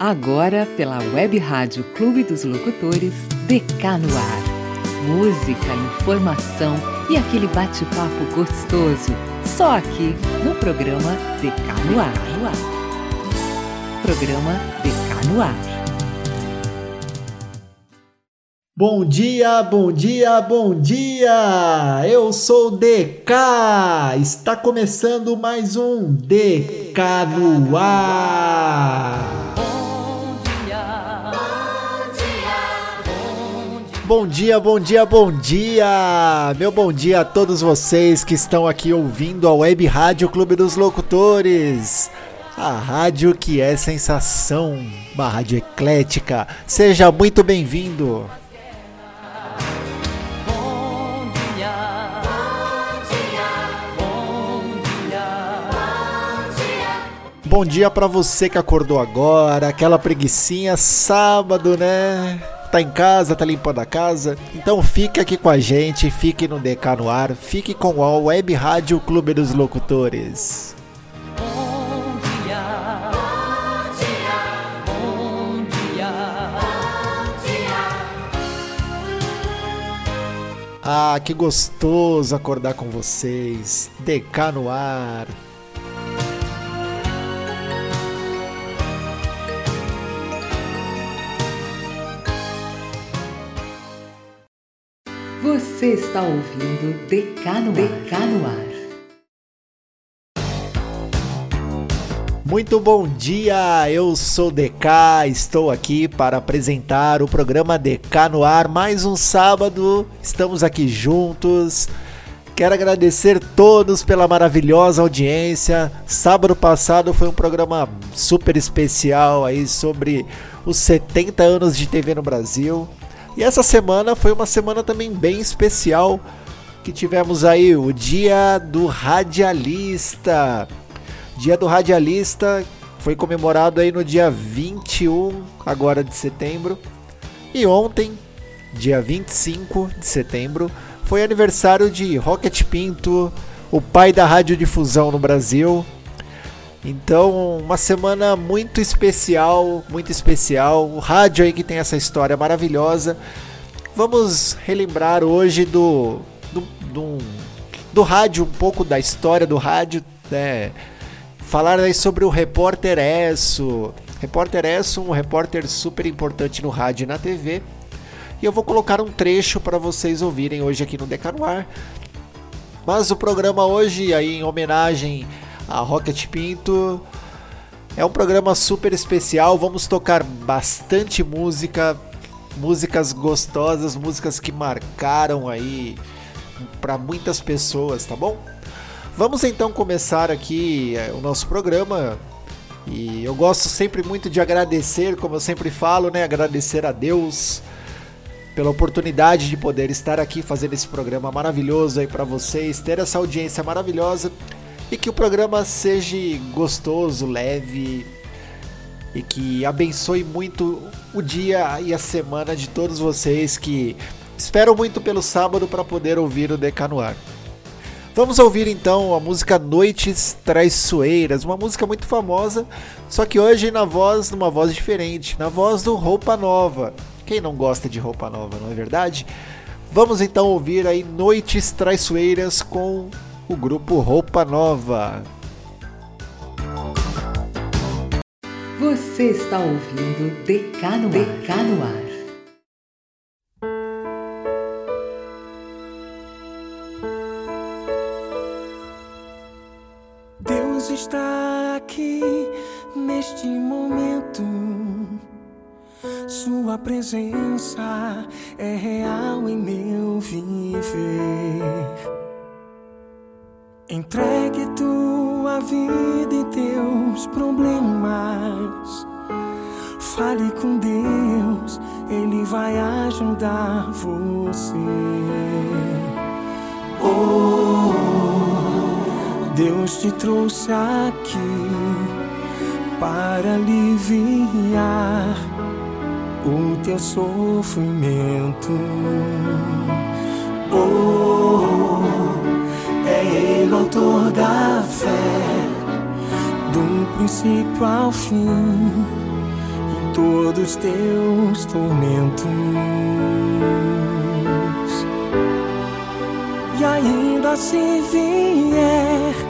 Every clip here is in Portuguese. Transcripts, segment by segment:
Agora, pela Web Rádio Clube dos Locutores, DK no Ar. Música, informação e aquele bate-papo gostoso. Só aqui no programa DK no Ar. Programa DK no Ar. Bom dia, bom dia, bom dia! Eu sou DK! Está começando mais um DK no Ar! Bom dia, bom dia, bom dia! Meu bom dia a todos vocês que estão aqui ouvindo a Web Rádio Clube dos Locutores. A rádio que é sensação, uma rádio eclética. Seja muito bem-vindo! Bom dia para você que acordou agora, aquela preguiçinha, sábado, né? Tá em casa, tá limpando a casa. Então fique aqui com a gente, fique no DK no ar, fique com a Web Rádio Clube dos Locutores. Ah, que gostoso acordar com vocês. DK no ar. Você está ouvindo DK no, DK no Ar. Muito bom dia, eu sou DK, estou aqui para apresentar o programa DK no Ar. Mais um sábado, estamos aqui juntos. Quero agradecer todos pela maravilhosa audiência. Sábado passado foi um programa super especial aí sobre os 70 anos de TV no Brasil. E essa semana foi uma semana também bem especial, que tivemos aí o Dia do Radialista. Dia do Radialista foi comemorado aí no dia 21 agora de setembro. E ontem, dia 25 de setembro, foi aniversário de Rocket Pinto, o pai da radiodifusão no Brasil, então, uma semana muito especial, muito especial. O rádio aí que tem essa história maravilhosa. Vamos relembrar hoje do, do, do, do rádio, um pouco da história do rádio, né? Falar aí sobre o Repórter Esso. Repórter Esso, um repórter super importante no rádio e na TV. E eu vou colocar um trecho para vocês ouvirem hoje aqui no Decanuar. Mas o programa hoje, aí em homenagem a Rocket Pinto. É um programa super especial, vamos tocar bastante música, músicas gostosas, músicas que marcaram aí para muitas pessoas, tá bom? Vamos então começar aqui é, o nosso programa. E eu gosto sempre muito de agradecer, como eu sempre falo, né? Agradecer a Deus pela oportunidade de poder estar aqui fazendo esse programa maravilhoso aí para vocês, ter essa audiência maravilhosa e que o programa seja gostoso, leve e que abençoe muito o dia e a semana de todos vocês que esperam muito pelo sábado para poder ouvir o DK no ar. Vamos ouvir então a música Noites Traiçoeiras, uma música muito famosa, só que hoje na voz, numa voz diferente, na voz do Roupa Nova. Quem não gosta de roupa nova, não é verdade? Vamos então ouvir aí Noites Traiçoeiras com o grupo Roupa Nova. Você está ouvindo DK no, DK no Ar. Te trouxe aqui para aliviar o teu sofrimento. Oh, é Ele o autor da fé, do princípio ao fim. todos teus tormentos. E ainda se vier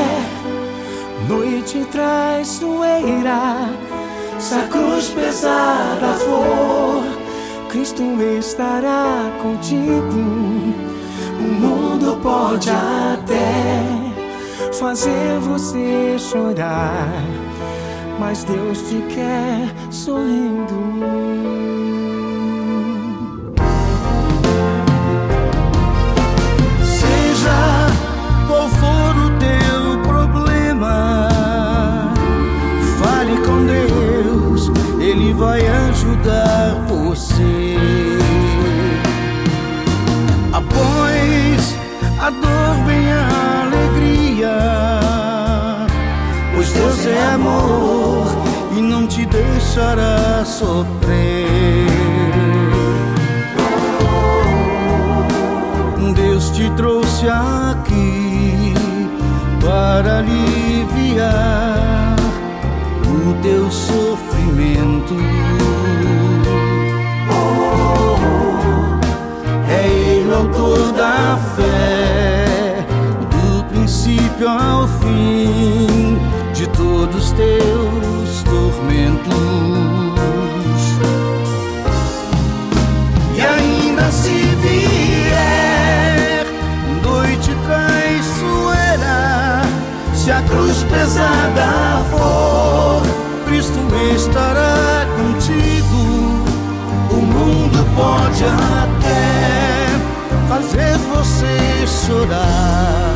noite traiçoeira, se a cruz pesada for, Cristo estará contigo. O mundo pode até fazer você chorar mas Deus te quer sorrindo. Vai ajudar você. Após a dor vem a alegria, pois Deus é amor te deixará sofrer. Deus te trouxe aqui para aliviar o teu sofrimento. É Ele o autor da fé, do princípio ao fim de todos teus tormentos. E ainda se vier noite traiçoeira, se a cruz pesada for, Cristo estará contigo. O mundo pode até fazer você chorar,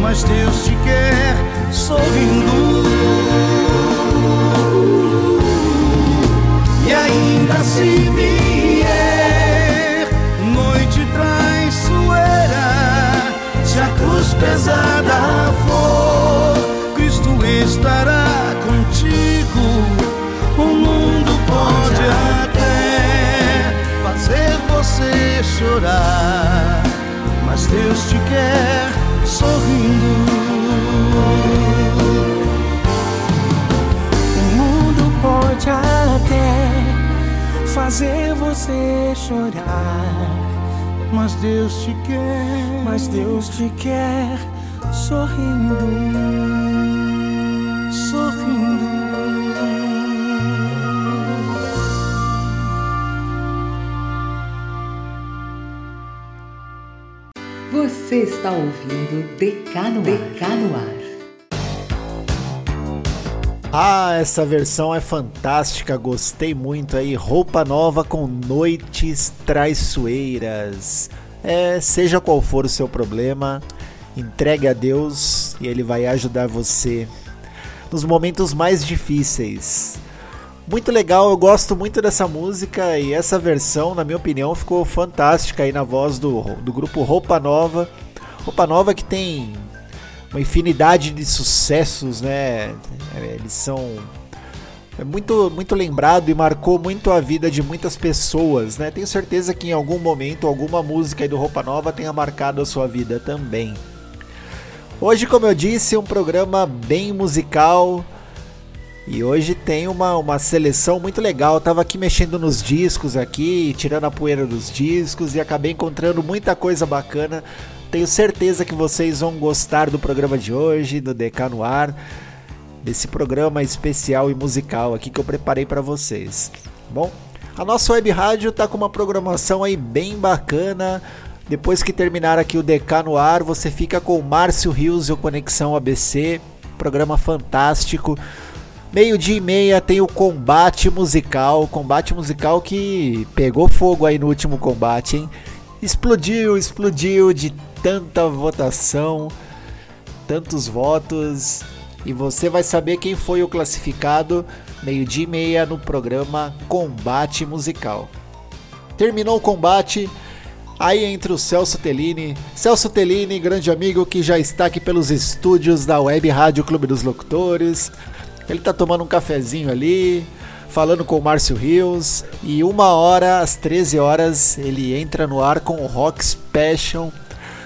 mas Deus te quer sorrindo. E ainda se vier chorar. Mas Deus te quer, mas Deus te quer sorrindo, sorrindo. Você está ouvindo Decanoar. Ah, essa versão é fantástica, gostei muito aí. Roupa nova com noites traiçoeiras. É, seja qual for o seu problema, entregue a Deus e Ele vai ajudar você nos momentos mais difíceis. Muito legal, eu gosto muito dessa música e essa versão, na minha opinião, ficou fantástica aí na voz do, do grupo Roupa Nova. Roupa Nova que tem uma infinidade de sucessos, né? É, eles são é muito, muito lembrado e marcou muito a vida de muitas pessoas, né? Tenho certeza que em algum momento alguma música do Roupa Nova tenha marcado a sua vida também. Hoje, como eu disse, um programa bem musical. E hoje tem uma, uma seleção muito legal. Eu tava aqui mexendo nos discos aqui, tirando a poeira dos discos e acabei encontrando muita coisa bacana tenho certeza que vocês vão gostar do programa de hoje, do DK no ar, desse programa especial e musical aqui que eu preparei para vocês. Bom, a nossa web rádio tá com uma programação aí bem bacana. Depois que terminar aqui o DK no ar, você fica com o Márcio Rios e o Conexão ABC, programa fantástico. Meio-dia e meia tem o combate musical, combate musical que pegou fogo aí no último combate, hein? Explodiu, explodiu de tanta votação, tantos votos e você vai saber quem foi o classificado meio-dia e meia no programa Combate Musical. Terminou o combate. Aí entra o Celso Tellini. Celso Tellini, grande amigo que já está aqui pelos estúdios da Web Rádio Clube dos Locutores. Ele tá tomando um cafezinho ali, falando com o Márcio Rios. E uma hora, às 13 horas, ele entra no ar com o Rock Special.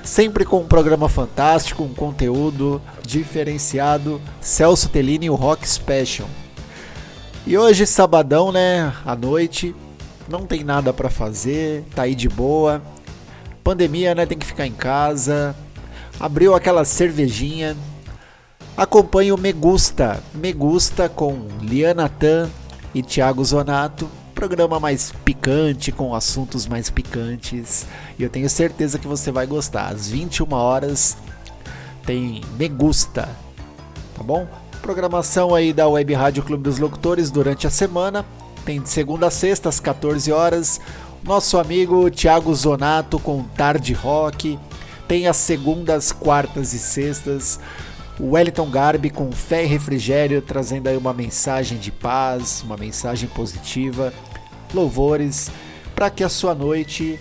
Sempre com um programa fantástico, um conteúdo diferenciado. Celso Tellini e o Rock Special. E hoje, sabadão, né? À noite, não tem nada para fazer, tá aí de boa Pandemia, né? Tem que ficar em casa. Abriu aquela cervejinha. Acompanhe o Me Gusta. Me Gusta com Liana Tan e Thiago Zonato. Programa mais picante, com assuntos mais picantes. E eu tenho certeza que você vai gostar. Às 21 horas tem Me Gusta. Tá bom? Programação aí da Web Rádio Clube dos Locutores durante a semana. Tem de segunda a sexta, às 14 horas nosso amigo Thiago Zonato com Tarde Rock. Tem as segundas, quartas e sextas. O Wellington Garbi com Fé e Refrigério, trazendo aí uma mensagem de paz, uma mensagem positiva. Louvores para que a sua noite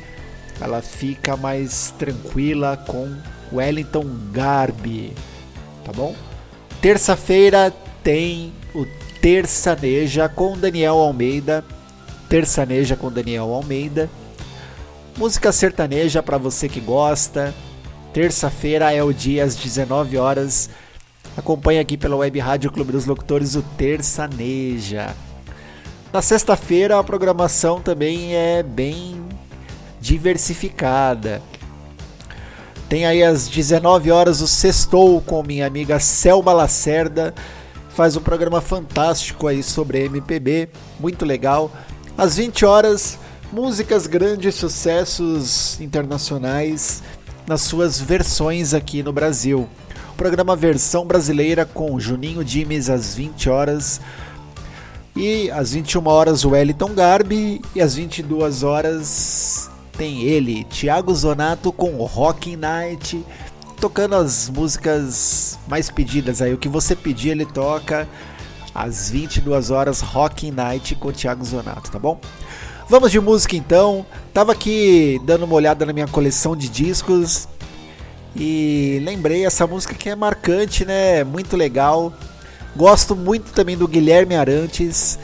ela fica mais tranquila com Wellington Garbi, tá bom? Terça-feira tem o Terçaneja com Daniel Almeida Terçaneja com Daniel Almeida. Música sertaneja para você que gosta. Terça-feira é o dia às 19 horas. Acompanhe aqui pela Web Rádio Clube dos Locutores o Terçaneja. Na sexta-feira a programação também é bem diversificada. Tem aí às 19 horas o Sextou com minha amiga Selma Lacerda. Faz um programa fantástico aí sobre MPB, muito legal. Às 20 horas, músicas grandes sucessos internacionais nas suas versões aqui no Brasil. O programa Versão Brasileira com Juninho Dimes às 20 horas. E às 21 horas o Wellington Garbi e às 22 horas tem ele, Thiago Zonato com Rock Night, tocando as músicas mais pedidas aí, o que você pedir ele toca às 22 horas, Rock Night com Thiago Zonato, tá bom? Vamos de música então. Tava aqui dando uma olhada na minha coleção de discos e lembrei essa música que é marcante, né? Muito legal. Gosto muito também do Guilherme Arantes.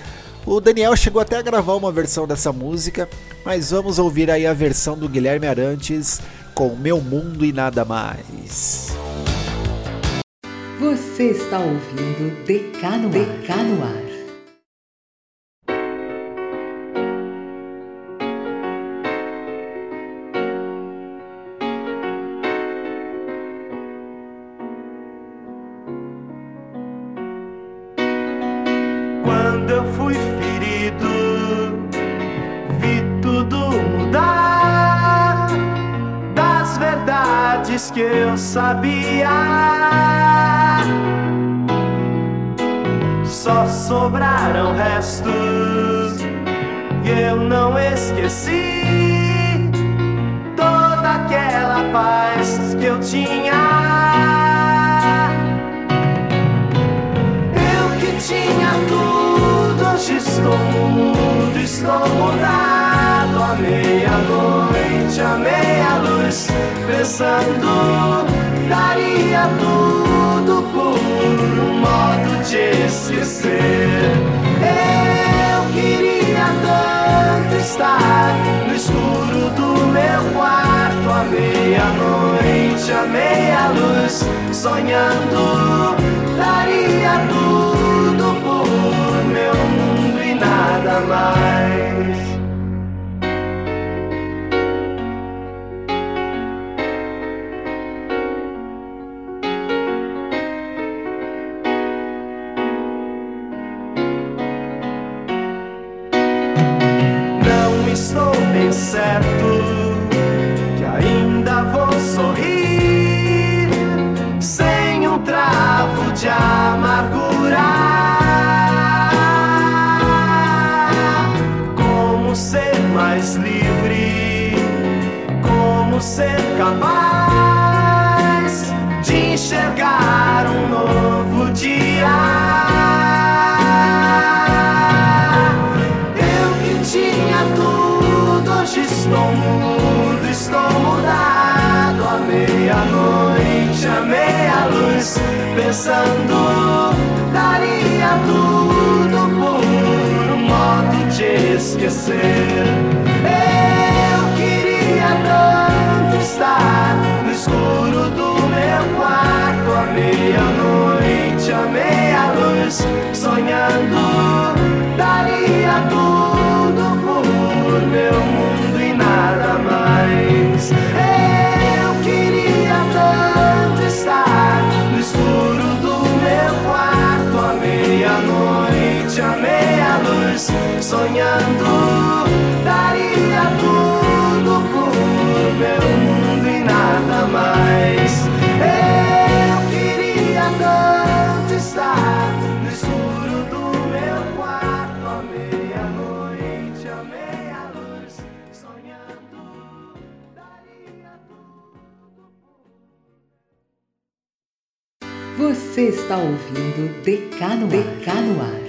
O Daniel chegou até a gravar uma versão dessa música, mas vamos ouvir aí a versão do Guilherme Arantes com Meu Mundo e Nada Mais. Você está ouvindo DK no, DK no ar. Quando eu fui ferido, vi tudo mudar das verdades que eu sabia só sobraram restos e eu não esqueci toda aquela paz que eu tinha. Eu que tinha tudo, hoje estou mudo, estou mudado à meia-noite, à meia-luz, pensando daria tudo por um modo de esquecer. Eu queria tanto estar no escuro do meu quarto à meia-noite, à meia-luz, sonhando. Daria tudo e nada estou mudado. À meia-noite, à meia-luz, pensando, daria tudo por um modo de esquecer. Eu queria tanto estar no escuro do meu quarto à meia-noite, à meia-luz, sonhando, daria tudo por meu mundo sonhando, daria tudo por meu mundo e nada mais. Eu queria tanto estar no escuro do meu quarto à meia-noite, à meia-luz, sonhando, daria tudo por. Você está ouvindo DK no Ar.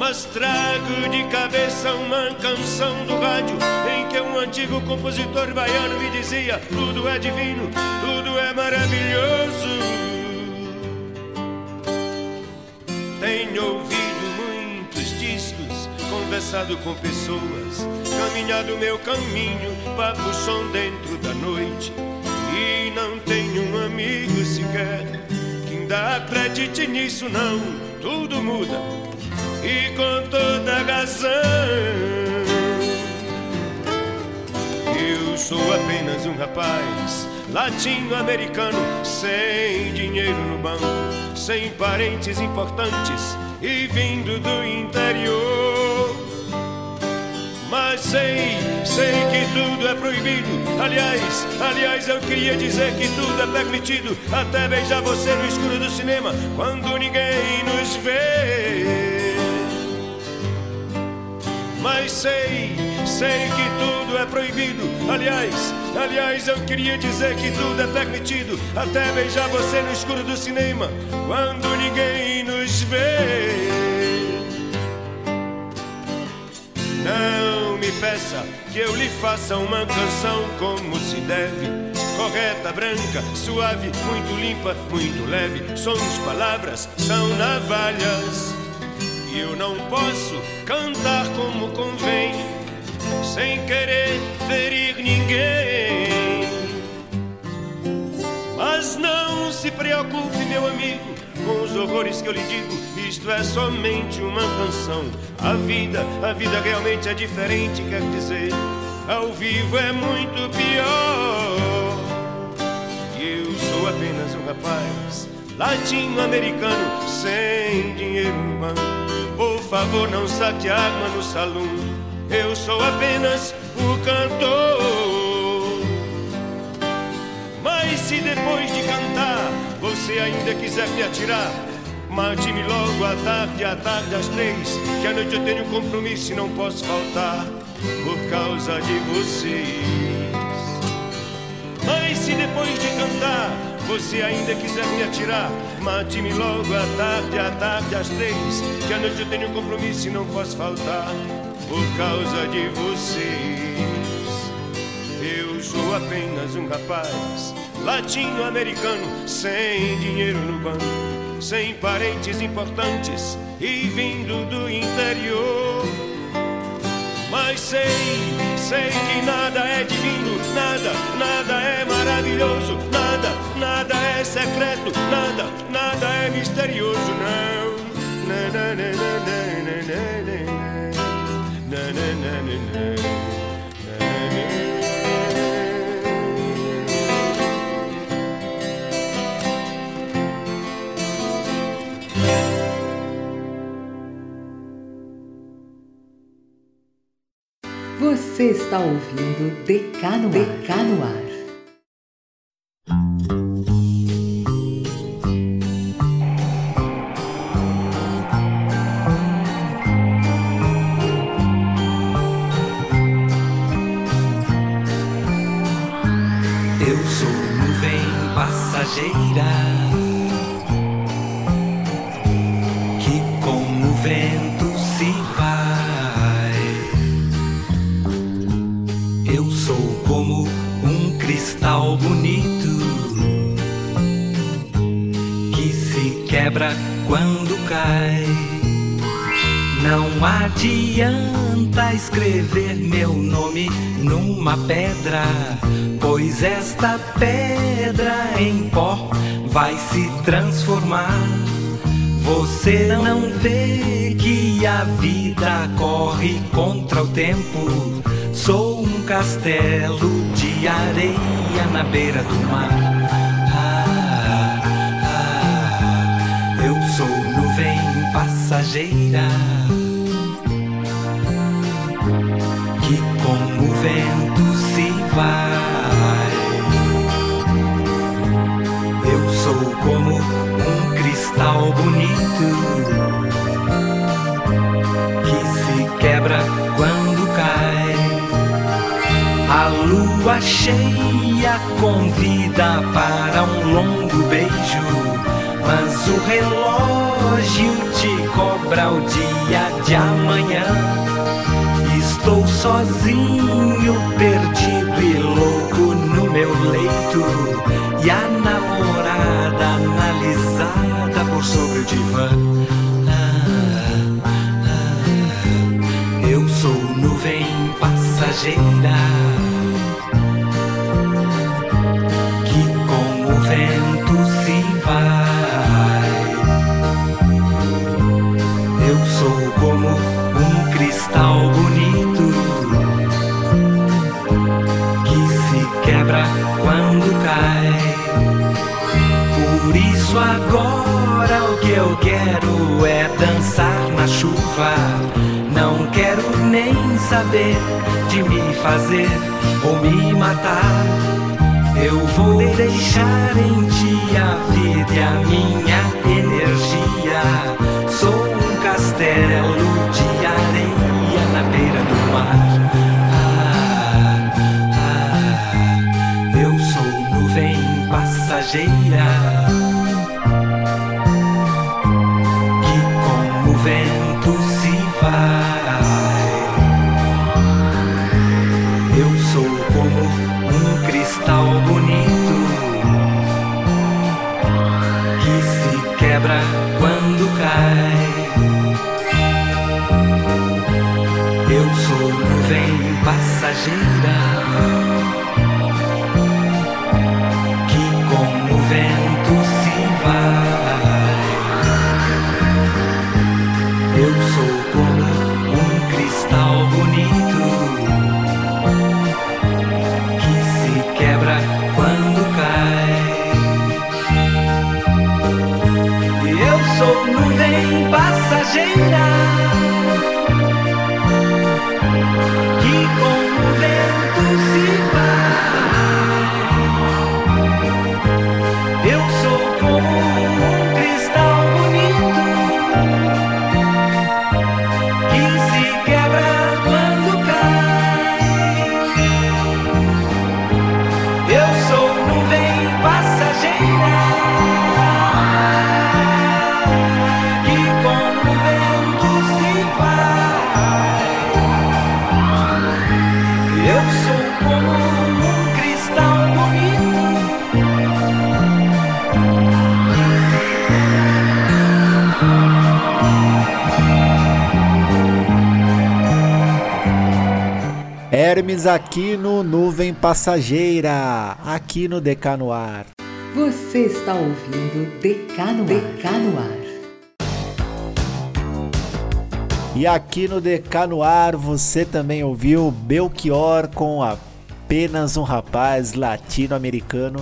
Mas trago de cabeça uma canção do rádio em que um antigo compositor baiano me dizia: Tudo é divino, tudo é maravilhoso. Tenho ouvido muitos discos, conversado com pessoas, caminhado meu caminho, papo som dentro da noite. E não tenho um amigo sequer que ainda acredite nisso, não. Tudo muda e com toda razão. Eu sou apenas um rapaz latino-americano, sem dinheiro no banco, sem parentes importantes e vindo do interior. Mas sei, sei que tudo é proibido. Aliás, aliás, eu queria dizer que tudo é permitido. Até beijar você no escuro do cinema, quando ninguém nos vê. Mas sei, sei que tudo é proibido. Aliás, aliás, eu queria dizer que tudo é permitido. Até beijar você no escuro do cinema, quando ninguém nos vê. Não me peça que eu lhe faça uma canção como se deve. Correta, branca, suave, muito limpa, muito leve. Sons, palavras são navalhas. Eu não posso cantar como convém, sem querer ferir ninguém. Mas não se preocupe, meu amigo, com os horrores que eu lhe digo. Isto é somente uma canção. A vida, a vida realmente é diferente, quer dizer, ao vivo é muito pior. E eu sou apenas um rapaz latino-americano, sem dinheiro no banco. Por favor, não saque água no salão. Eu sou apenas o cantor. Mas se depois de cantar você ainda quiser me atirar, mate-me logo à tarde, à tarde às três, que à noite eu tenho compromisso e não posso faltar por causa de vocês. Mas se depois de cantar você ainda quiser me atirar, mate-me logo à tarde, à tarde às três, que à noite eu tenho um compromisso e não posso faltar por causa de vocês. Eu sou apenas um rapaz latino-americano, sem dinheiro no banco, sem parentes importantes e vindo do interior. Mas sei, sei que nada é divino, nada, nada é maravilhoso, Nada é secreto, nada, nada é misterioso, não. Você está ouvindo Decano Decano Ar. Você está ouvindo DK no, DK no ar. adianta escrever meu nome numa pedra, pois esta pedra em pó vai se transformar. Você não vê que a vida corre contra o tempo. Sou um castelo de areia na beira do mar. Ah, ah, eu sou nuvem passageira vento se vai. Eu sou como um cristal bonito que se quebra quando lua cheia convida para um longo beijo, mas o relógio te cobra o dia de amanhã. Estou sozinho, perdido e louco no meu leito. E a namorada analisada por sobre o divã. Ah, ah, eu sou nuvem passageira. Como um cristal bonito. quando cai. Por isso agora o que eu quero é dançar na chuva. Não quero nem saber de me fazer ou me matar. Eu vou deixar em ti a vida e a minha energia. Sou castelo de areia na beira do mar. passageira Aqui no Nuvem Passageira, aqui no DK no Ar. Você está ouvindo DK no, DK no Ar. E aqui no DK no Ar você também ouviu Belchior com apenas um rapaz latino-americano.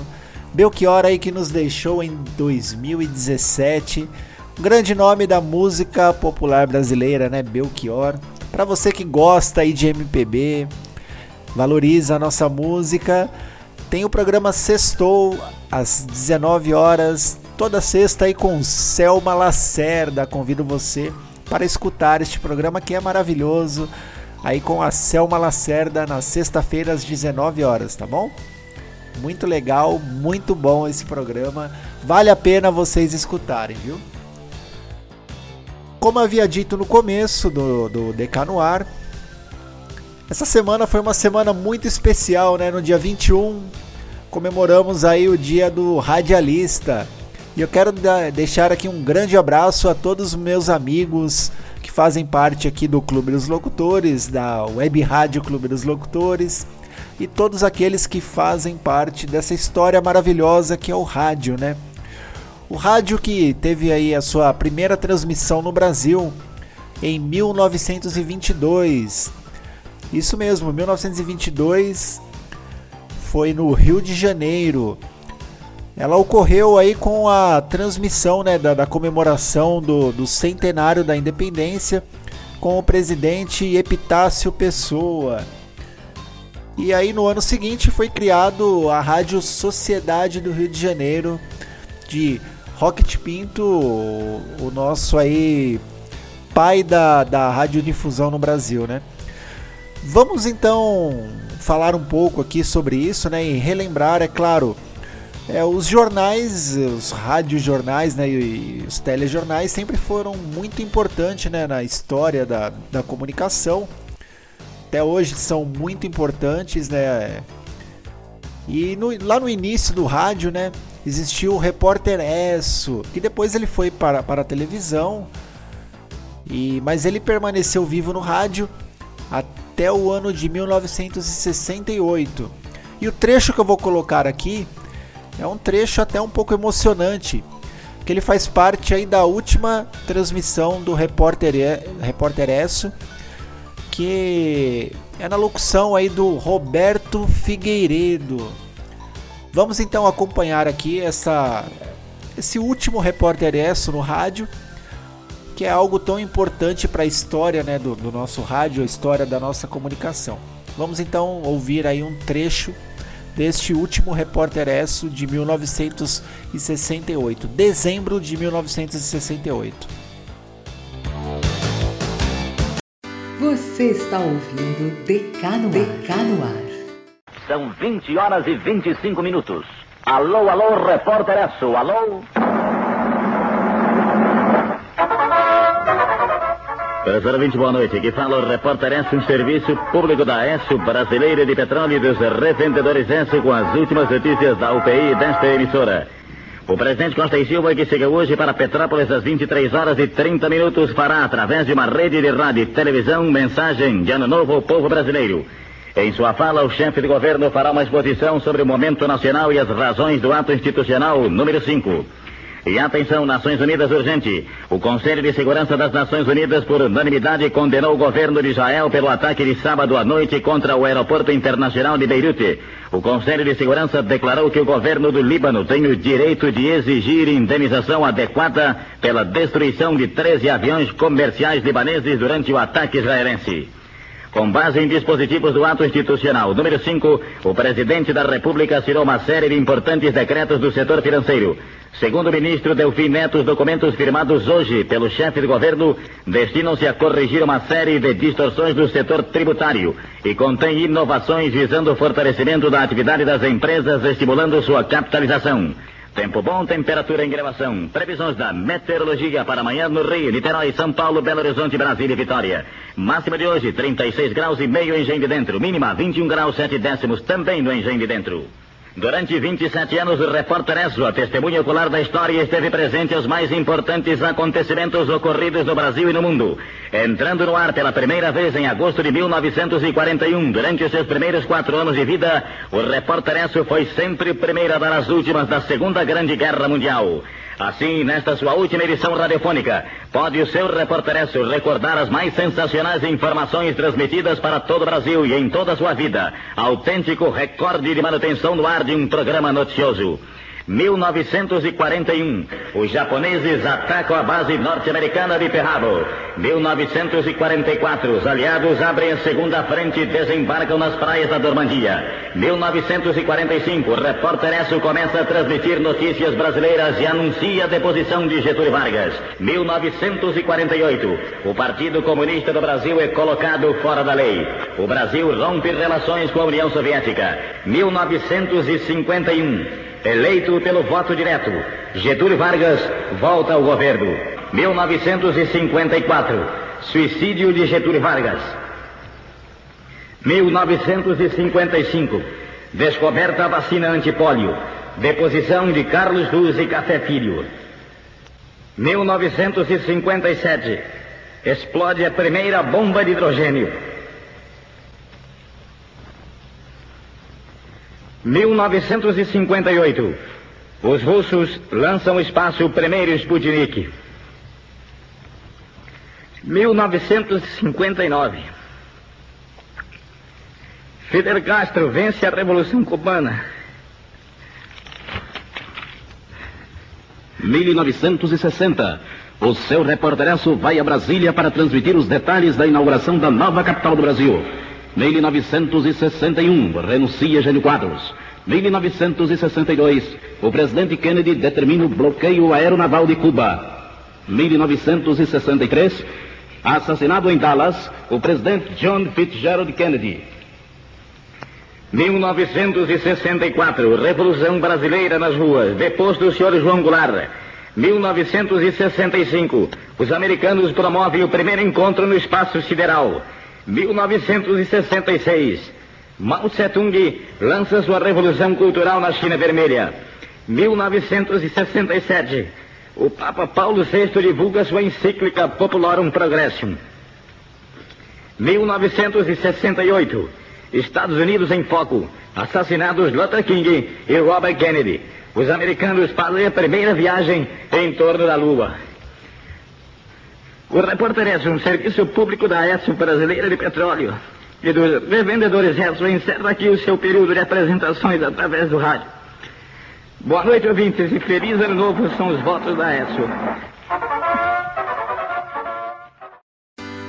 Belchior aí que nos deixou em 2017. Um grande nome da música popular brasileira, né? Belchior. Para você que gosta aí de MPB, valoriza a nossa música. Tem o programa Sextou, às 19 horas, toda sexta aí com Selma Lacerda. Convido você para escutar este programa que é maravilhoso. Aí com a Selma Lacerda na sexta-feira às 19 horas, tá bom? Muito legal, muito bom esse programa. Vale a pena vocês escutarem, viu? Como havia dito no começo do, do DK no Ar, essa semana foi uma semana muito especial, né? No dia 21 comemoramos aí o dia do radialista. E eu quero deixar aqui um grande abraço a todos os meus amigos que fazem parte aqui do Clube dos Locutores, da Web Rádio Clube dos Locutores e todos aqueles que fazem parte dessa história maravilhosa que é o rádio, né? O rádio que teve aí a sua primeira transmissão no Brasil em 1922. Isso mesmo, 1922 foi no Rio de Janeiro. Ela ocorreu aí com a transmissão né, da, da comemoração do, do centenário da independência com o presidente Epitácio Pessoa. E aí no ano seguinte foi criado a Rádio Sociedade do Rio de Janeiro de Rocket Pinto, o nosso aí pai da, da radiodifusão no Brasil, né? Vamos então falar um pouco aqui sobre isso, né? E relembrar, é claro, é, os jornais, os radiojornais né, e, os telejornais sempre foram muito importantes né, na história da, da comunicação. Até hoje são muito importantes, né? E no, lá no início do rádio, né? existiu o Repórter Esso, que depois ele foi para, para a televisão, e, mas ele permaneceu vivo no rádio até o ano de 1968. E o trecho que eu vou colocar aqui é um trecho até um pouco emocionante, que ele faz parte aí da última transmissão do Repórter, Repórter Esso, que é na locução aí do Roberto Figueiredo. Vamos então acompanhar aqui essa, esse último repórter ESSO no rádio, que é algo tão importante para a história né, do, do nosso rádio, a história da nossa comunicação. Vamos então ouvir aí um trecho deste último repórter ESSO de 1968, dezembro de 1968. Você está ouvindo Decano, Decano Ar. São 20 horas e 25 minutos. Alô, alô, repórter Esso, alô? Professor 20, boa noite. Aqui fala o repórter Esso, um serviço público da Esso Brasileira de Petróleo e dos revendedores Esso com as últimas notícias da UPI desta emissora. O presidente Costa e Silva, que chega hoje para Petrópolis às 23 horas e 30 minutos, fará, através de uma rede de rádio e televisão, mensagem de Ano Novo ao povo brasileiro. Em sua fala, o chefe de governo fará uma exposição sobre o momento nacional e as razões do ato institucional número 5. E atenção, Nações Unidas urgente. O Conselho de Segurança das Nações Unidas, por unanimidade, condenou o governo de Israel pelo ataque de sábado à noite contra o Aeroporto Internacional de Beirute. O Conselho de Segurança declarou que o governo do Líbano tem o direito de exigir indenização adequada pela destruição de 13 aviões comerciais libaneses durante o ataque israelense. Com base em dispositivos do ato institucional número 5, o presidente da República assinou uma série de importantes decretos do setor financeiro. Segundo o ministro Delfim Neto, os documentos firmados hoje pelo chefe de governo destinam-se a corrigir uma série de distorções do setor tributário e contém inovações visando o fortalecimento da atividade das empresas, estimulando sua capitalização. Tempo bom, temperatura em gravação. Previsões da meteorologia para amanhã no Rio, Niterói, São Paulo, Belo Horizonte, Brasília e Vitória. Máxima de hoje, 36 graus e meio em Engenho de Dentro. Mínima, 21 graus 7 décimos também no Engenho de Dentro. Durante 27 anos, o repórter Esso, a testemunha ocular da história, esteve presente aos mais importantes acontecimentos ocorridos no Brasil e no mundo. Entrando no ar pela primeira vez em agosto de 1941, durante os seus primeiros quatro anos de vida, o repórter Esso foi sempre o primeiro a dar as últimas da Segunda Grande Guerra Mundial. Assim, nesta sua última edição radiofônica, pode o seu reporteresso recordar as mais sensacionais informações transmitidas para todo o Brasil e em toda a sua vida. Autêntico recorde de manutenção no ar de um programa noticioso. 1941, os japoneses atacam a base norte-americana de Perrabo. 1944, os aliados abrem a segunda frente e desembarcam nas praias da Normandia. 1945, o repórter Esso começa a transmitir notícias brasileiras e anuncia a deposição de Getúlio Vargas. 1948, o Partido Comunista do Brasil é colocado fora da lei. O Brasil rompe relações com a União Soviética. 1951, Eleito pelo voto direto, Getúlio Vargas volta ao governo. 1954, suicídio de Getúlio Vargas. 1955, descoberta a vacina antipólio. Deposição de Carlos Luz e Café Filho. 1957, explode a primeira bomba de hidrogênio. 1958. Os russos lançam espaço o primeiro Sputnik. 1959. Fidel Castro vence a Revolução Cubana. 1960. O seu repórteraço vai a Brasília para transmitir os detalhes da inauguração da nova capital do Brasil. 1961, renuncia Gênio Quadros. 1962, o presidente Kennedy determina o bloqueio aeronaval de Cuba. 1963, assassinado em Dallas, o presidente John Fitzgerald Kennedy. 1964, Revolução Brasileira nas ruas, depois do senhor João Goulart. 1965, os americanos promovem o primeiro encontro no espaço sideral. 1966, Mao Tse-tung lança sua revolução cultural na China Vermelha. 1967, o Papa Paulo VI divulga sua encíclica Populorum Progressum. 1968, Estados Unidos em foco, assassinados Luther King e Robert Kennedy. Os americanos fazem a primeira viagem em torno da Lua. O repórter Edson, um serviço público da ESO Brasileira de Petróleo e dos revendedores Edson, encerra aqui o seu período de apresentações através do rádio. Boa noite, ouvintes, e feliz ano novo são os votos da ESO.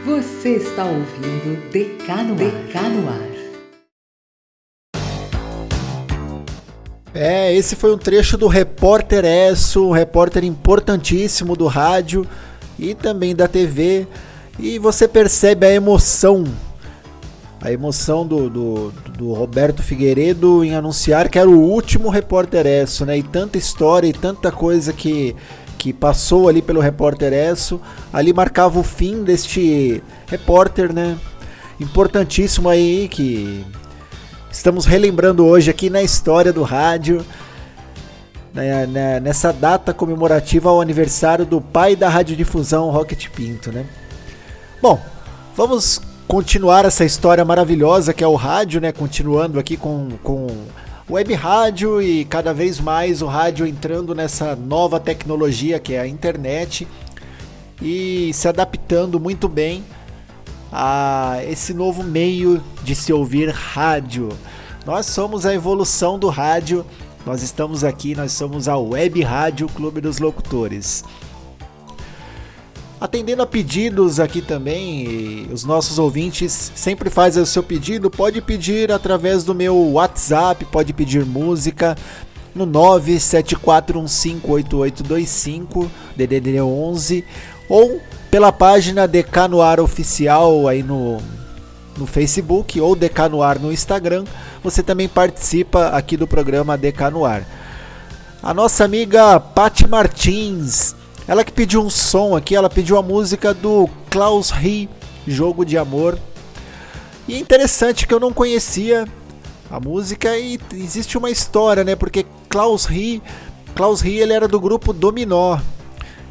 Você está ouvindo Decano, Decano Ar. É, esse foi um trecho do Repórter Esso, um repórter importantíssimo do rádio e também da TV. E você percebe a emoção, a emoção do, do, do Roberto Figueiredo em anunciar que era o último repórter Esso, né? E tanta história e tanta coisa que, que passou ali pelo repórter Esso, ali marcava o fim deste repórter, né? Importantíssimo aí que estamos relembrando hoje aqui na história do rádio. Né, né, nessa data comemorativa ao aniversário do pai da radiodifusão Rocket Pinto, né? Bom, vamos continuar essa história maravilhosa que é o rádio, né? Continuando aqui com, com web rádio e cada vez mais o rádio entrando nessa nova tecnologia que é a internet e se adaptando muito bem a esse novo meio de se ouvir rádio. Nós somos a evolução do rádio nós estamos aqui, nós somos a Web Rádio Clube dos Locutores. Atendendo a pedidos aqui também, os nossos ouvintes sempre fazem o seu pedido, pode pedir através do meu WhatsApp, pode pedir música no 974158825 DDD 11 ou pela página DK no Ar oficial aí no no Facebook ou DK no Ar no Instagram você também participa aqui do programa DK no Ar. A nossa amiga Patti Martins, ela que pediu um som aqui, ela pediu a música do Klaus Rie, Jogo de Amor. E é interessante que eu não conhecia a música e existe uma história, né? Porque Klaus Rie, Klaus Rie ele era do grupo Dominó.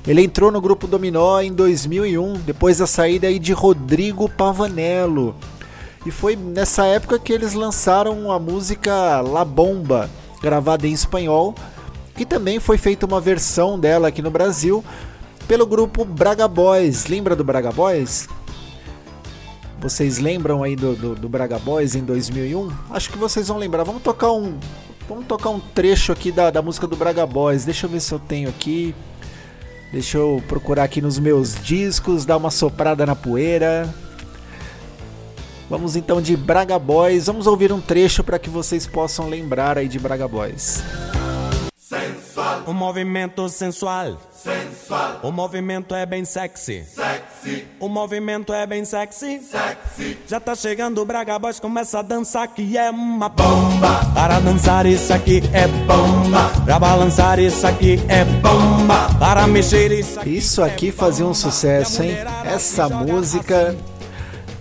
Ele entrou no grupo Dominó em 2001, depois da saída aí de Rodrigo Pavanello. E foi nessa época que eles lançaram a música La Bomba, gravada em espanhol, que também foi feita uma versão dela aqui no Brasil pelo grupo Braga Boys. Lembra do Braga Boys? Vocês lembram aí do, do, do Braga Boys em 2001? Acho que vocês vão lembrar. Vamos tocar um Vamos tocar um trecho aqui da, da música do Braga Boys. Deixa eu ver se eu tenho aqui. Deixa eu procurar aqui nos meus discos, dar uma soprada na poeira. Vamos então de Braga Boys. Vamos ouvir um trecho para que vocês possam lembrar aí de Braga Boys. Sensual. O movimento sensual. Sensual. O movimento é bem sexy. Sexy. O movimento é bem sexy. Sexy. Já tá chegando o Braga Boys, começa a dançar que é uma bomba. Para dançar isso aqui é bomba. Para balançar isso aqui é bomba. Para mexer isso aqui. Isso aqui fazia um sucesso, hein? Essa música.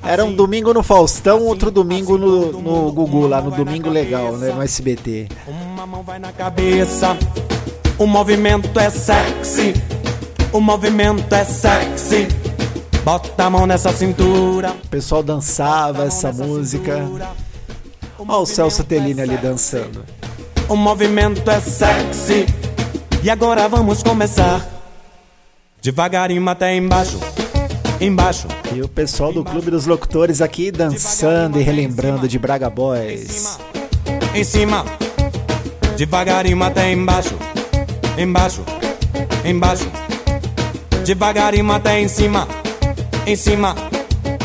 Era um domingo no Faustão, outro domingo no, no Gugu, lá no Domingo Legal, né? No SBT. Uma mão vai na cabeça. O movimento é sexy. O movimento é sexy. Bota a mão nessa cintura. O pessoal dançava essa música. Olha o Celso Tellini ali dançando. O movimento é sexy. E agora vamos começar. Devagarinho até embaixo. Embaixo. E o pessoal do Clube dos Locutores aqui dançando e relembrando de Braga Boys. Em cima. Devagarinho até embaixo. Embaixo. Embaixo. Devagarinho até em cima. Em cima.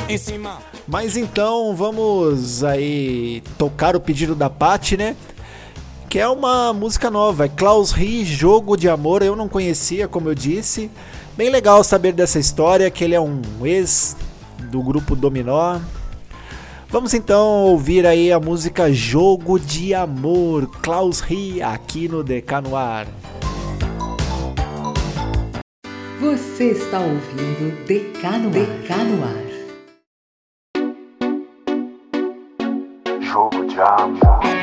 Em cima. Mas então vamos aí tocar o pedido da Paty, né? Que é uma música nova, é Klaus Ri, Jogo de Amor. Eu não conhecia, como eu disse. Bem legal saber dessa história, que ele é um ex do grupo Dominó. Vamos então ouvir aí a música Jogo de Amor, Klaus Ri, aqui no DK no Ar. Você está ouvindo DK no, DK no Ar. Jogo de Amor.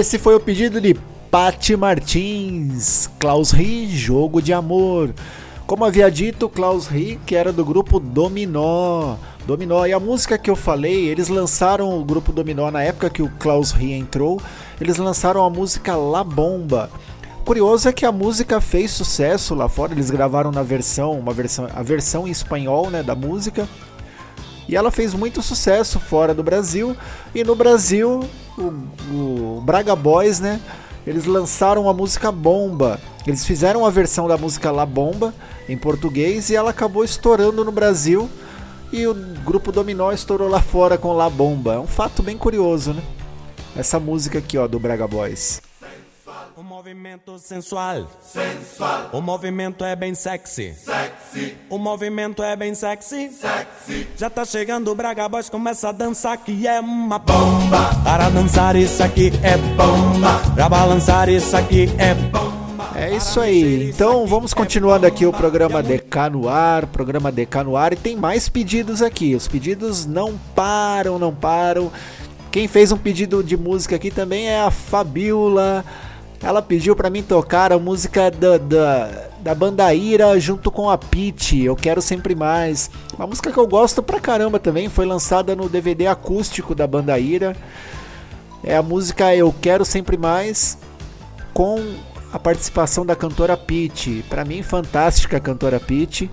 Esse foi o pedido de Patti Martins, Klaus Ri, Jogo de Amor. Como havia dito, Klaus Ri, que era do grupo Dominó. Dominó, e a música que eu falei, eles lançaram o grupo Dominó na época que o Klaus Ri entrou, eles lançaram a música La Bomba. Curioso é que a música fez sucesso lá fora, eles gravaram na versão, uma versão, a versão em espanhol, né, da música. E ela fez muito sucesso fora do Brasil. E no Brasil, o, o Braga Boys, né? Eles lançaram a música Bomba. Eles fizeram a versão da música La Bomba em português e ela acabou estourando no Brasil. E o grupo Dominó estourou lá fora com La Bomba. É um fato bem curioso, né? Essa música aqui, ó, do Braga Boys. O movimento sensual. Sensual. O movimento é bem sexy. Sexy. O movimento é bem sexy. Sexy. Já tá chegando o Braga Boys, começa a dançar que é uma bomba. Para dançar isso aqui é bomba. Pra balançar isso aqui é bomba. É isso aí. Então vamos continuando aqui o programa DK no ar, programa DK no ar e tem mais pedidos aqui. Os pedidos não param, não param. Quem fez um pedido de música aqui também é a Fabiola. Ela pediu pra mim tocar a música da, da, da Bandaíra junto com a Pete. Eu quero sempre mais. Uma música que eu gosto pra caramba também. Foi lançada no DVD acústico da Bandaíra. É a música Eu Quero Sempre Mais com a participação da cantora Pete. Pra mim, fantástica a cantora Pete.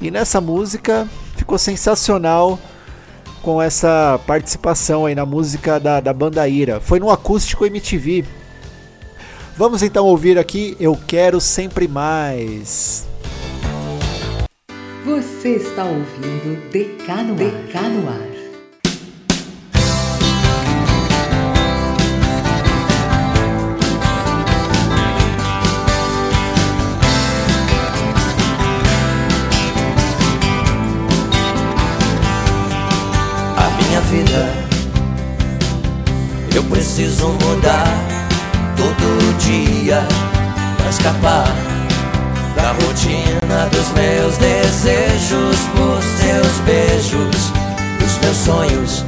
E nessa música ficou sensacional com essa participação aí na música da, da Bandaíra. Foi no acústico MTV. Vamos então ouvir aqui Eu Quero Sempre Mais. Você está ouvindo DK no Ar. DK no Ar. a minha vida. Eu preciso mudar dia pra escapar da rotina dos meus desejos por seus beijos, dos meus sonhos.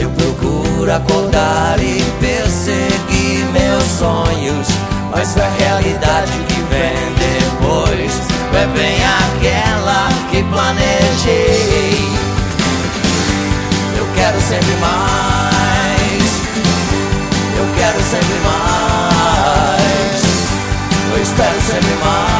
Eu procuro acordar e perseguir meus sonhos, mas a realidade que vem depois é bem aquela que planejei. Eu quero sempre mais. Eu quero sempre mais. Eu espero sempre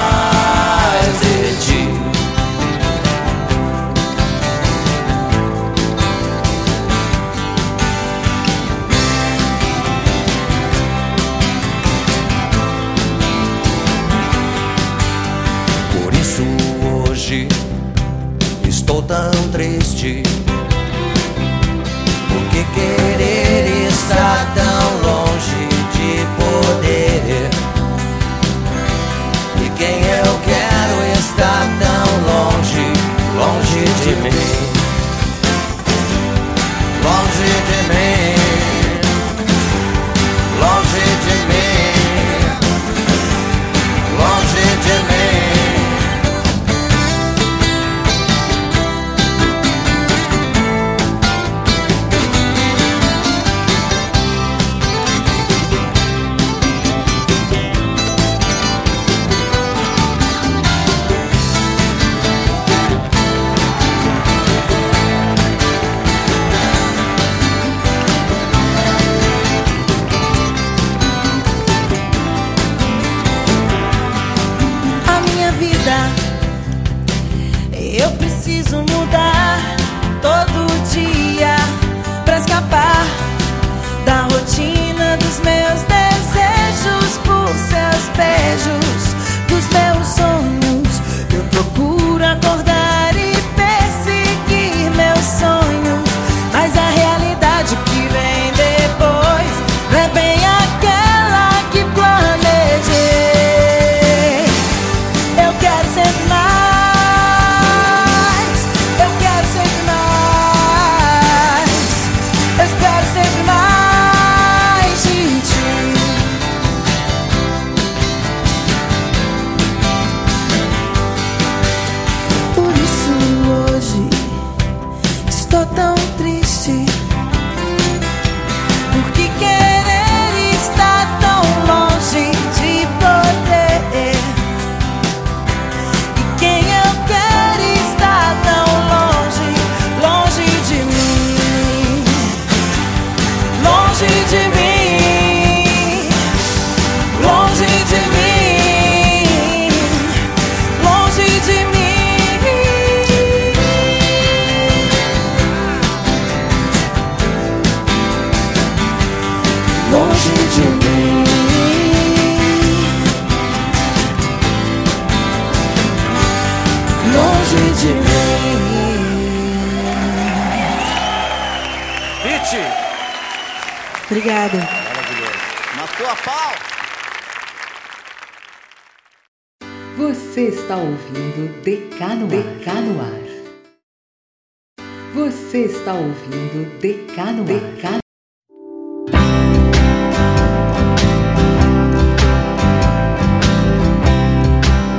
Você está ouvindo DK no DK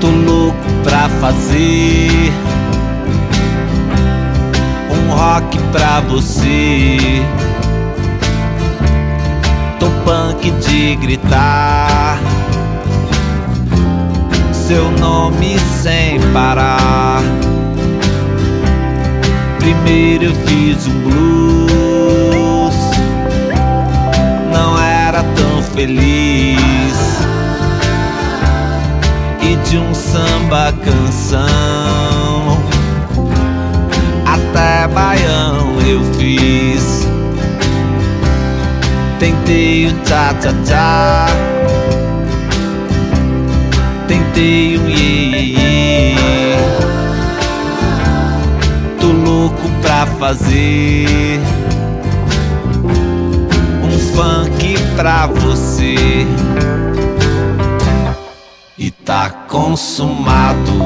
Tô louco pra fazer um rock pra você. Tô punk de gritar seu nome sem parar. Primeiro eu fiz um blues, não era tão feliz. E de um samba canção, até baião eu fiz. Tentei o tcha-tcha-tcha tentei um iê, fazer um funk pra você. E tá consumado.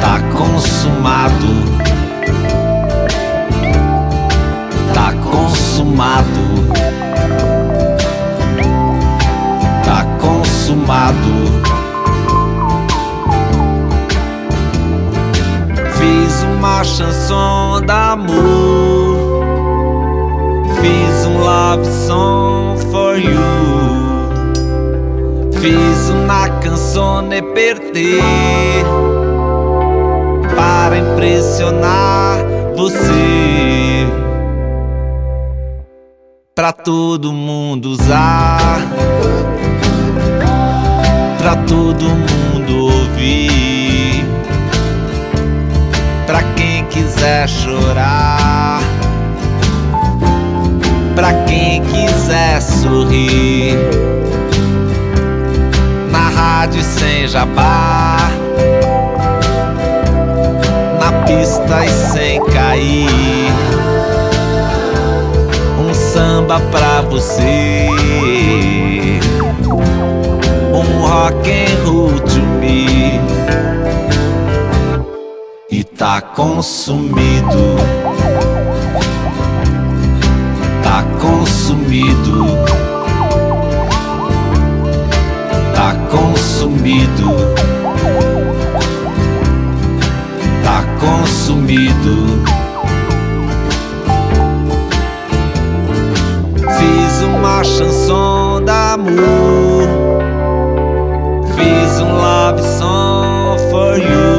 Tá consumado. Tá consumado. Tá consumado. Fiz uma chanson d'amor. Fiz um love song for you. Fiz uma canzone per. Para impressionar você. Pra todo mundo usar pra todo mundo ouvir. Quiser chorar, pra quem quiser sorrir. Na rádio sem jabá, na pista e sem cair. Um samba pra você um rock and roll to me e tá consumido, tá consumido, tá consumido, tá consumido. Fiz uma chanson d'amor Fiz um love song for you.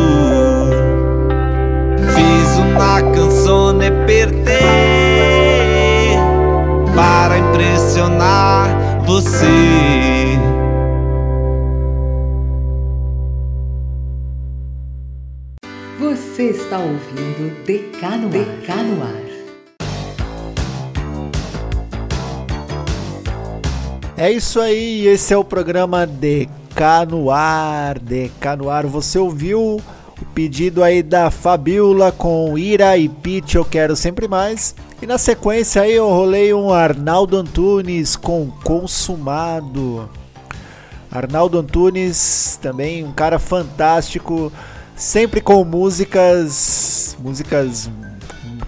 Canzone per te. Para impressionar você. Você está ouvindo DK no ar. DK no ar. É isso aí, esse é o programa DK no ar, DK no ar. Você ouviu pedido aí da Fabiola com Ira e Pete, eu quero sempre mais. E na sequência aí eu rolei um Arnaldo Antunes com Consumado. Arnaldo Antunes, também um cara fantástico, sempre com músicas, músicas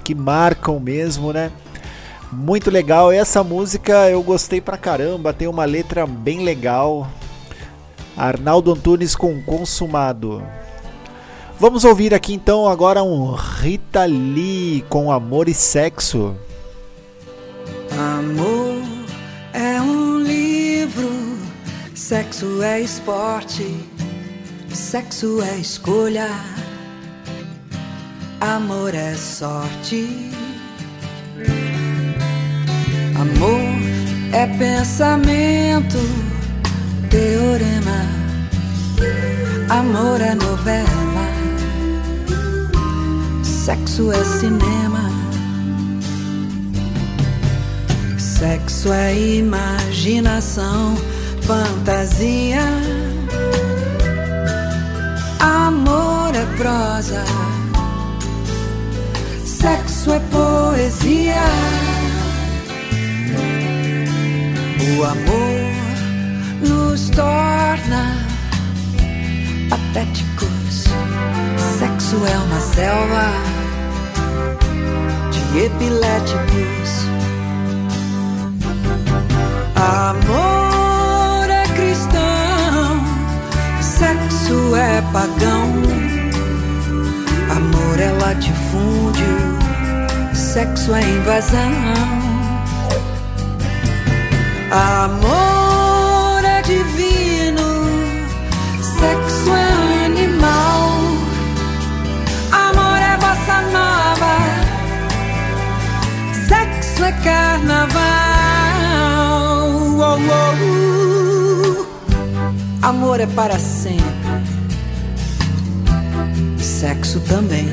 que marcam mesmo, né? Muito legal. Essa música eu gostei pra caramba. Tem uma letra bem legal. Arnaldo Antunes com Consumado. Vamos ouvir aqui então agora um Rita Lee com Amor e Sexo. Amor é um livro, sexo é esporte, sexo é escolha, amor é sorte. Amor é pensamento, teorema. Amor é novela, sexo é cinema. Sexo é imaginação, fantasia. Amor é prosa, sexo é poesia. O amor nos torna patéticos. Sexo é uma selva epiléticos. Amor é cristão, sexo é pagão. Amor é latifúndio, sexo é invasão. Amor carnaval. Oh, oh, uh. Amor é para sempre. Sexo também.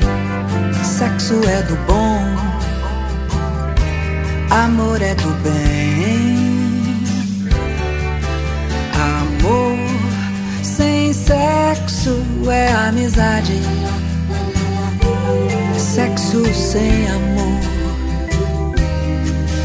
Sexo é do bom. Amor é do bem. Amor sem sexo é amizade. Sexo sem amor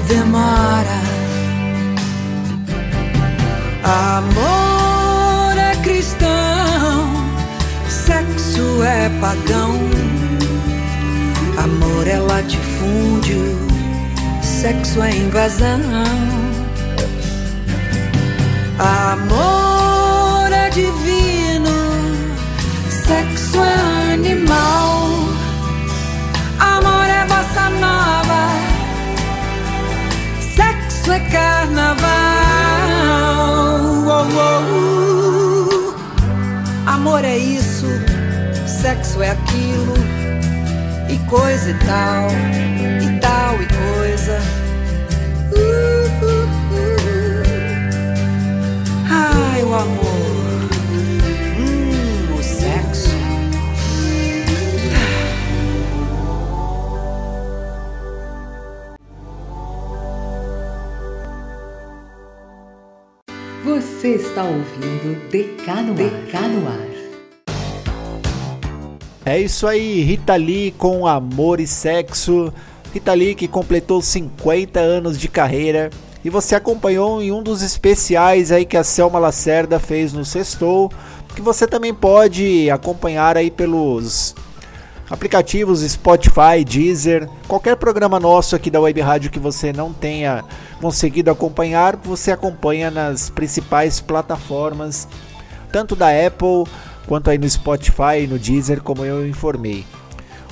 demora. Amor é cristão, sexo é pagão. Amor é latifúndio, sexo é invasão. Amor é divino, sexo é animal. Amor é bossa nova, sexo é carnaval. Oh, oh, uh. Amor é isso, sexo é aquilo, e coisa e tal, e tal e coisa. Uh, uh, uh. Ai, o amor, Você está ouvindo Decano Decano Ar. É isso aí, Rita Lee com Amor e Sexo. Rita Lee que completou 50 anos de carreira e você acompanhou em um dos especiais aí que a Selma Lacerda fez no Sextou, que você também pode acompanhar aí pelos aplicativos Spotify, Deezer, qualquer programa nosso aqui da Web Rádio que você não tenha conseguido acompanhar, você acompanha nas principais plataformas, tanto da Apple quanto aí no Spotify e no Deezer, como eu informei.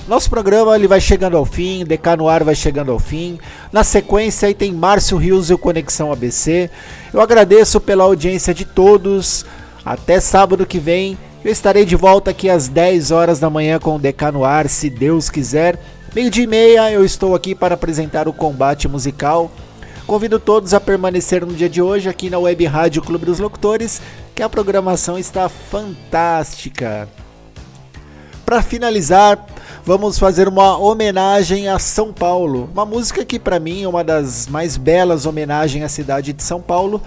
Nosso programa ele vai chegando ao fim, DK no ar vai chegando ao fim. Na sequência aí tem Márcio Rios e o Conexão ABC. Eu agradeço pela audiência de todos. Até sábado que vem. Eu estarei de volta aqui às 10 horas da manhã com o DK no ar, se Deus quiser. Meio dia e meia eu estou aqui para apresentar o combate musical. Convido todos a permanecer no dia de hoje aqui na Web Rádio Clube dos Locutores, que a programação está fantástica. Para finalizar, vamos fazer uma homenagem a São Paulo. Uma música que para mim é uma das mais belas homenagens à cidade de São Paulo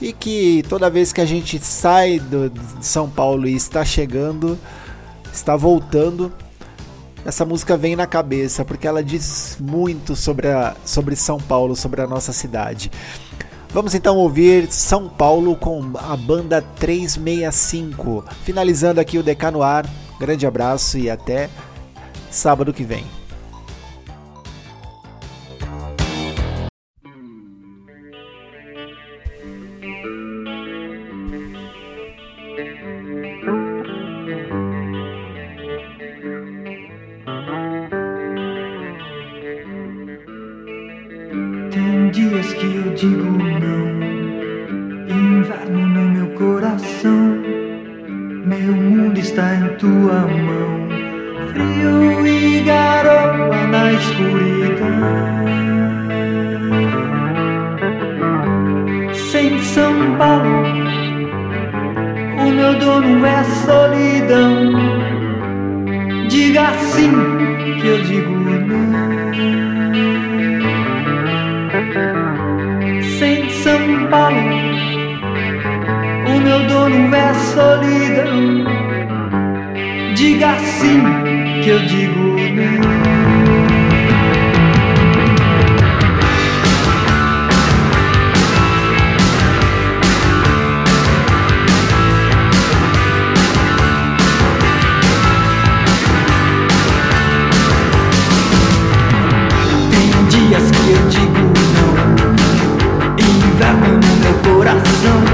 e que toda vez que a gente sai do, de São Paulo e está chegando, está voltando, essa música vem na cabeça porque ela diz muito sobre, a, sobre São Paulo, sobre a nossa cidade. Vamos então ouvir São Paulo com a banda 365. Finalizando aqui o DK no ar. Grande abraço e até sábado que vem. Diga sim que eu digo não. Sem São Paulo, o meu dono é solidão, diga sim que eu digo corazón.